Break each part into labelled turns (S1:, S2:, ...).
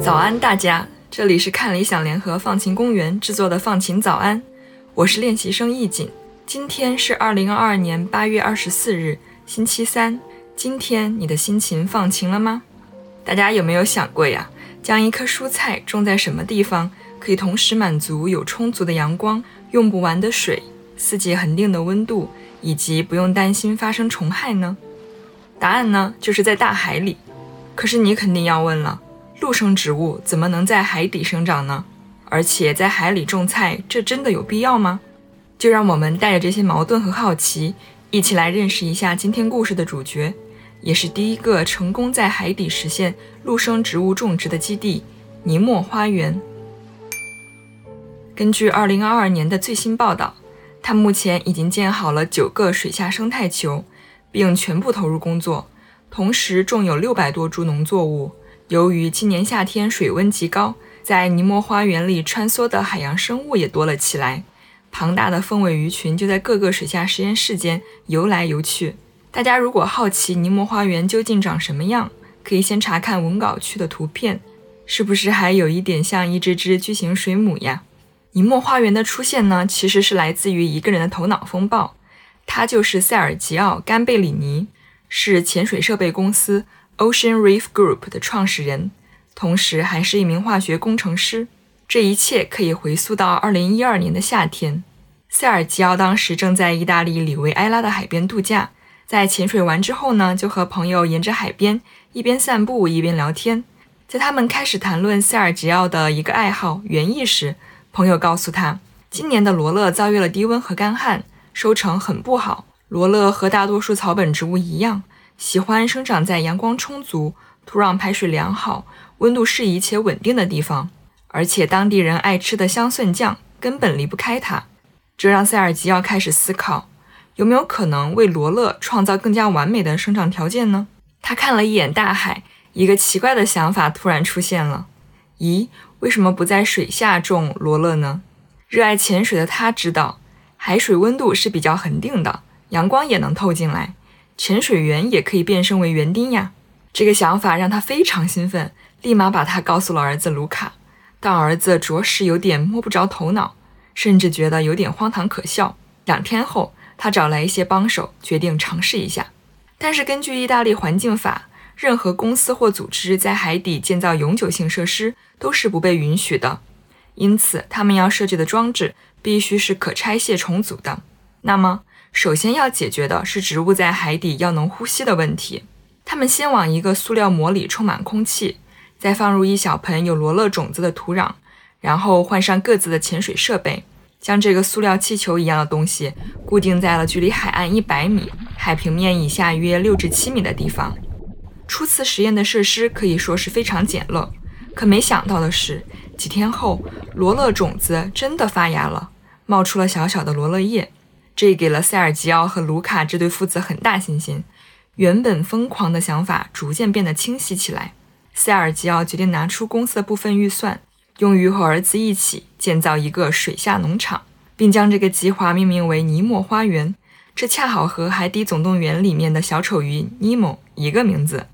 S1: 早安，大家！这里是看理想联合放晴公园制作的放晴早安，我是练习生易锦。今天是二零二二年八月二十四日，星期三。今天你的心情放晴了吗？大家有没有想过呀？将一棵蔬菜种在什么地方，可以同时满足有充足的阳光、用不完的水、四季恒定的温度，以及不用担心发生虫害呢？答案呢，就是在大海里。可是你肯定要问了。陆生植物怎么能在海底生长呢？而且在海里种菜，这真的有必要吗？就让我们带着这些矛盾和好奇，一起来认识一下今天故事的主角，也是第一个成功在海底实现陆生植物种植的基地——尼莫花园。根据2022年的最新报道，它目前已经建好了九个水下生态球，并全部投入工作，同时种有六百多株农作物。由于今年夏天水温极高，在尼莫花园里穿梭的海洋生物也多了起来，庞大的凤尾鱼群就在各个水下实验室间游来游去。大家如果好奇尼莫花园究竟长什么样，可以先查看文稿区的图片，是不是还有一点像一只只巨型水母呀？尼莫花园的出现呢，其实是来自于一个人的头脑风暴，他就是塞尔吉奥·甘贝里尼，是潜水设备公司。Ocean Reef Group 的创始人，同时还是一名化学工程师。这一切可以回溯到2012年的夏天，塞尔吉奥当时正在意大利里维埃拉的海边度假。在潜水完之后呢，就和朋友沿着海边一边散步一边聊天。在他们开始谈论塞尔吉奥的一个爱好园艺时，朋友告诉他，今年的罗勒遭遇了低温和干旱，收成很不好。罗勒和大多数草本植物一样。喜欢生长在阳光充足、土壤排水良好、温度适宜且稳定的地方，而且当地人爱吃的香蒜酱根本离不开它。这让塞尔吉奥开始思考，有没有可能为罗勒创造更加完美的生长条件呢？他看了一眼大海，一个奇怪的想法突然出现了：咦，为什么不在水下种罗勒呢？热爱潜水的他知道，海水温度是比较恒定的，阳光也能透进来。潜水员也可以变身为园丁呀！这个想法让他非常兴奋，立马把他告诉了儿子卢卡。但儿子着实有点摸不着头脑，甚至觉得有点荒唐可笑。两天后，他找来一些帮手，决定尝试一下。但是根据意大利环境法，任何公司或组织在海底建造永久性设施都是不被允许的。因此，他们要设计的装置必须是可拆卸重组的。那么，首先要解决的是植物在海底要能呼吸的问题。他们先往一个塑料膜里充满空气，再放入一小盆有罗勒种子的土壤，然后换上各自的潜水设备，将这个塑料气球一样的东西固定在了距离海岸一百米、海平面以下约六至七米的地方。初次实验的设施可以说是非常简陋，可没想到的是，几天后罗勒种子真的发芽了，冒出了小小的罗勒叶。这给了塞尔吉奥和卢卡这对父子很大信心，原本疯狂的想法逐渐变得清晰起来。塞尔吉奥决定拿出公司的部分预算，用于和儿子一起建造一个水下农场，并将这个计划命名为尼莫花园。这恰好和《海底总动员》里面的小丑鱼尼莫一个名字。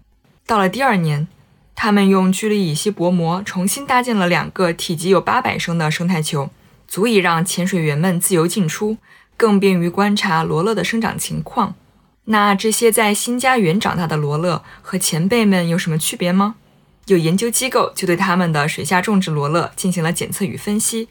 S1: 到了第二年，他们用聚氯乙烯薄膜重新搭建了两个体积有八百升的生态球，足以让潜水员们自由进出。更便于观察罗勒的生长情况。那这些在新家园长大的罗勒和前辈们有什么区别吗？有研究机构就对他们的水下种植罗勒进行了检测与分析，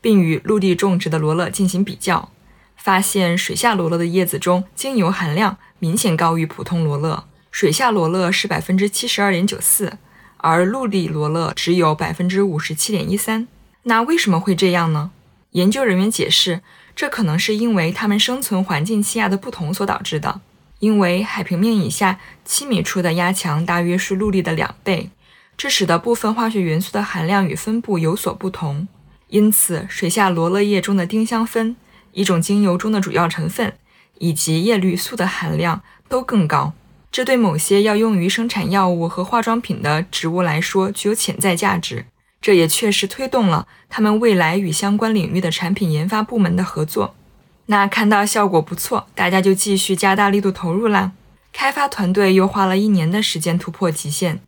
S1: 并与陆地种植的罗勒进行比较，发现水下罗勒的叶子中精油含量明显高于普通罗勒。水下罗勒是百分之七十二点九四，而陆地罗勒只有百分之五十七点一三。那为什么会这样呢？研究人员解释。这可能是因为它们生存环境气压的不同所导致的。因为海平面以下七米处的压强大约是陆地的两倍，这使得部分化学元素的含量与分布有所不同。因此，水下罗勒叶中的丁香酚，一种精油中的主要成分，以及叶绿素的含量都更高。这对某些要用于生产药物和化妆品的植物来说具有潜在价值。这也确实推动了他们未来与相关领域的产品研发部门的合作。那看到效果不错，大家就继续加大力度投入啦。开发团队又花了一年的时间突破极限，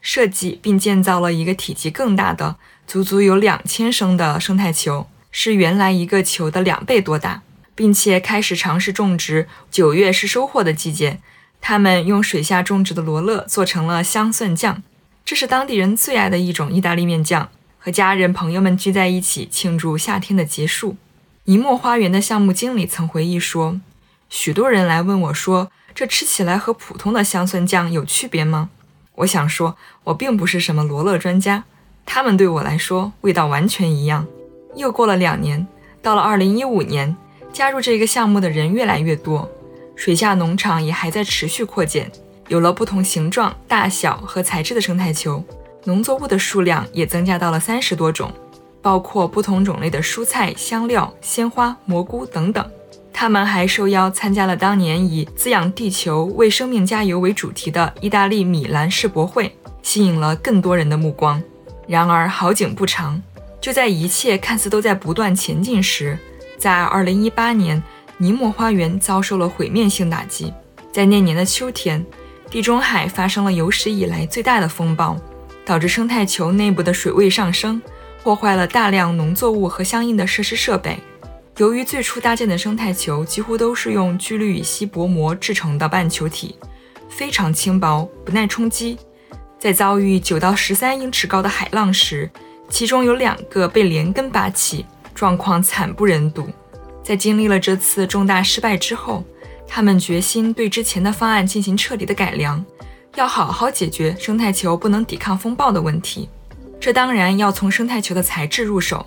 S1: 设计并建造了一个体积更大的、足足有两千升的生态球，是原来一个球的两倍多大，并且开始尝试种植。九月是收获的季节，他们用水下种植的罗勒做成了香蒜酱，这是当地人最爱的一种意大利面酱。和家人朋友们聚在一起庆祝夏天的结束。尼莫花园的项目经理曾回忆说：“许多人来问我说，这吃起来和普通的香蒜酱有区别吗？”我想说，我并不是什么罗勒专家，他们对我来说味道完全一样。又过了两年，到了2015年，加入这个项目的人越来越多，水下农场也还在持续扩建，有了不同形状、大小和材质的生态球，农作物的数量也增加到了三十多种。包括不同种类的蔬菜、香料、鲜花、蘑菇等等。他们还受邀参加了当年以“滋养地球，为生命加油”为主题的意大利米兰世博会，吸引了更多人的目光。然而好景不长，就在一切看似都在不断前进时，在2018年，尼莫花园遭受了毁灭性打击。在那年的秋天，地中海发生了有史以来最大的风暴，导致生态球内部的水位上升。破坏了大量农作物和相应的设施设备。由于最初搭建的生态球几乎都是用聚氯乙烯薄膜制成的半球体，非常轻薄，不耐冲击。在遭遇九到十三英尺高的海浪时，其中有两个被连根拔起，状况惨不忍睹。在经历了这次重大失败之后，他们决心对之前的方案进行彻底的改良，要好好解决生态球不能抵抗风暴的问题。这当然要从生态球的材质入手。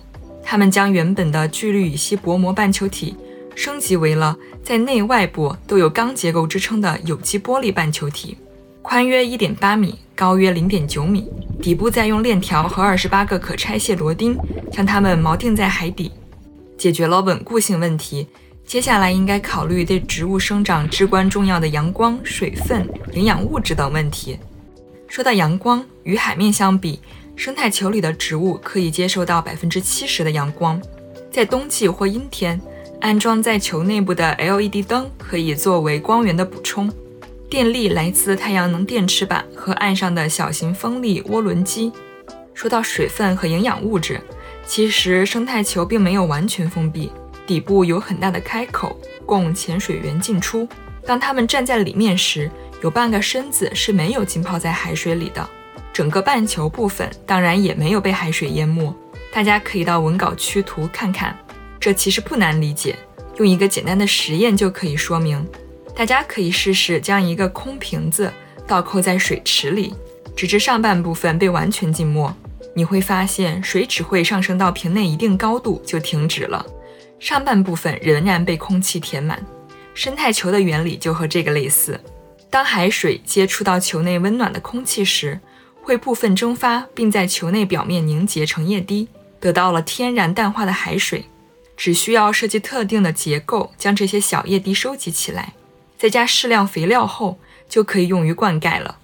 S1: 他们将原本的聚氯乙烯薄膜半球体升级为了在内外部都有钢结构支撑的有机玻璃半球体，宽约1.8米，高约0.9米，底部再用链条和28个可拆卸螺钉将它们锚定在海底，解决了稳固性问题。接下来应该考虑对植物生长至关重要的阳光、水分、营养物质等问题。说到阳光，与海面相比，生态球里的植物可以接受到百分之七十的阳光，在冬季或阴天，安装在球内部的 LED 灯可以作为光源的补充。电力来自太阳能电池板和岸上的小型风力涡轮机。说到水分和营养物质，其实生态球并没有完全封闭，底部有很大的开口供潜水员进出。当它们站在里面时，有半个身子是没有浸泡在海水里的。整个半球部分当然也没有被海水淹没，大家可以到文稿区图看看。这其实不难理解，用一个简单的实验就可以说明。大家可以试试将一个空瓶子倒扣在水池里，直至上半部分被完全浸没，你会发现水只会上升到瓶内一定高度就停止了，上半部分仍然被空气填满。生态球的原理就和这个类似，当海水接触到球内温暖的空气时。会部分蒸发，并在球内表面凝结成液滴，得到了天然淡化的海水。只需要设计特定的结构，将这些小液滴收集起来，再加适量肥料后，就可以用于灌溉了。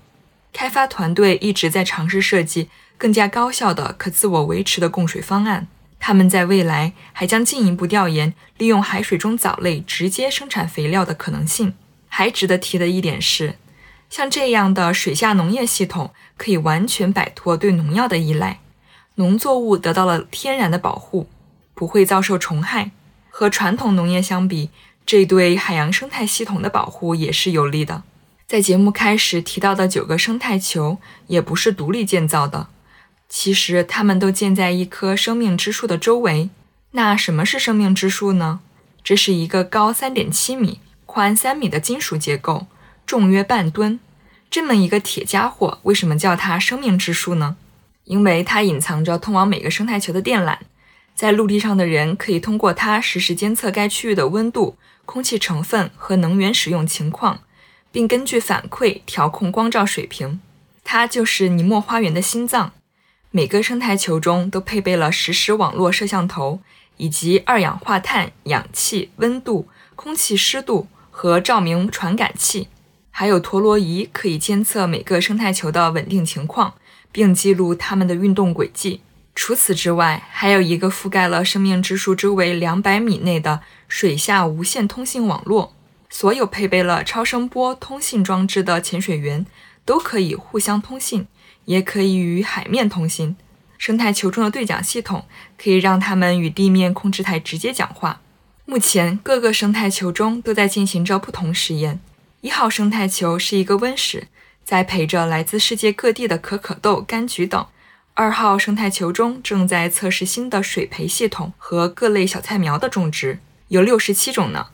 S1: 开发团队一直在尝试设计更加高效的可自我维持的供水方案。他们在未来还将进一步调研利用海水中藻类直接生产肥料的可能性。还值得提的一点是。像这样的水下农业系统可以完全摆脱对农药的依赖，农作物得到了天然的保护，不会遭受虫害。和传统农业相比，这对海洋生态系统的保护也是有利的。在节目开始提到的九个生态球也不是独立建造的，其实它们都建在一棵生命之树的周围。那什么是生命之树呢？这是一个高三点七米、宽三米的金属结构。重约半吨，这么一个铁家伙，为什么叫它生命之树呢？因为它隐藏着通往每个生态球的电缆，在陆地上的人可以通过它实时监测该区域的温度、空气成分和能源使用情况，并根据反馈调控光照水平。它就是尼莫花园的心脏。每个生态球中都配备了实时网络摄像头，以及二氧化碳、氧气、温度、空气湿度和照明传感器。还有陀螺仪可以监测每个生态球的稳定情况，并记录它们的运动轨迹。除此之外，还有一个覆盖了生命之树周围两百米内的水下无线通信网络。所有配备了超声波通信装置的潜水员都可以互相通信，也可以与海面通信。生态球中的对讲系统可以让他们与地面控制台直接讲话。目前，各个生态球中都在进行着不同实验。一号生态球是一个温室，栽培着来自世界各地的可可豆、柑橘等。二号生态球中正在测试新的水培系统和各类小菜苗的种植，有六十七种呢。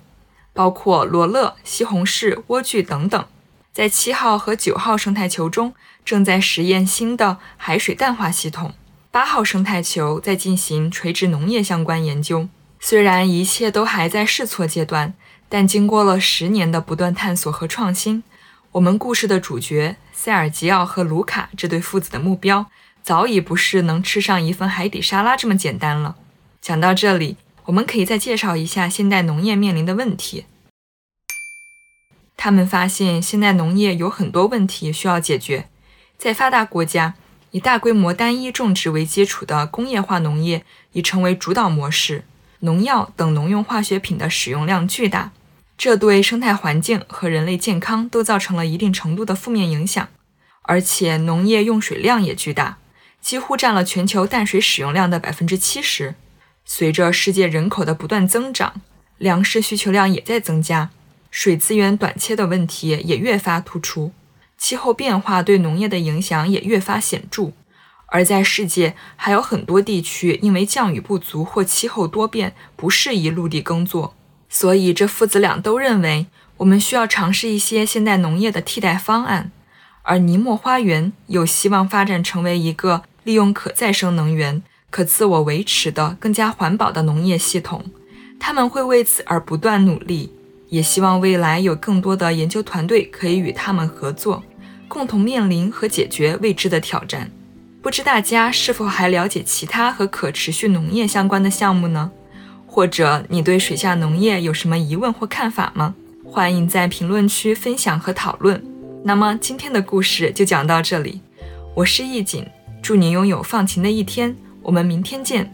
S1: 包括罗勒、西红柿、莴苣等等。在七号和九号生态球中，正在实验新的海水淡化系统。八号生态球在进行垂直农业相关研究。虽然一切都还在试错阶段，但经过了十年的不断探索和创新，我们故事的主角塞尔吉奥和卢卡这对父子的目标，早已不是能吃上一份海底沙拉这么简单了。讲到这里。我们可以再介绍一下现代农业面临的问题。他们发现现代农业有很多问题需要解决。在发达国家，以大规模单一种植为基础的工业化农业已成为主导模式，农药等农用化学品的使用量巨大，这对生态环境和人类健康都造成了一定程度的负面影响。而且，农业用水量也巨大，几乎占了全球淡水使用量的百分之七十。随着世界人口的不断增长，粮食需求量也在增加，水资源短缺的问题也越发突出，气候变化对农业的影响也越发显著。而在世界还有很多地区因为降雨不足或气候多变，不适宜陆地耕作，所以这父子俩都认为我们需要尝试一些现代农业的替代方案。而尼莫花园有希望发展成为一个利用可再生能源。可自我维持的、更加环保的农业系统，他们会为此而不断努力，也希望未来有更多的研究团队可以与他们合作，共同面临和解决未知的挑战。不知大家是否还了解其他和可持续农业相关的项目呢？或者你对水下农业有什么疑问或看法吗？欢迎在评论区分享和讨论。那么今天的故事就讲到这里，我是易景，祝你拥有放晴的一天。我们明天见。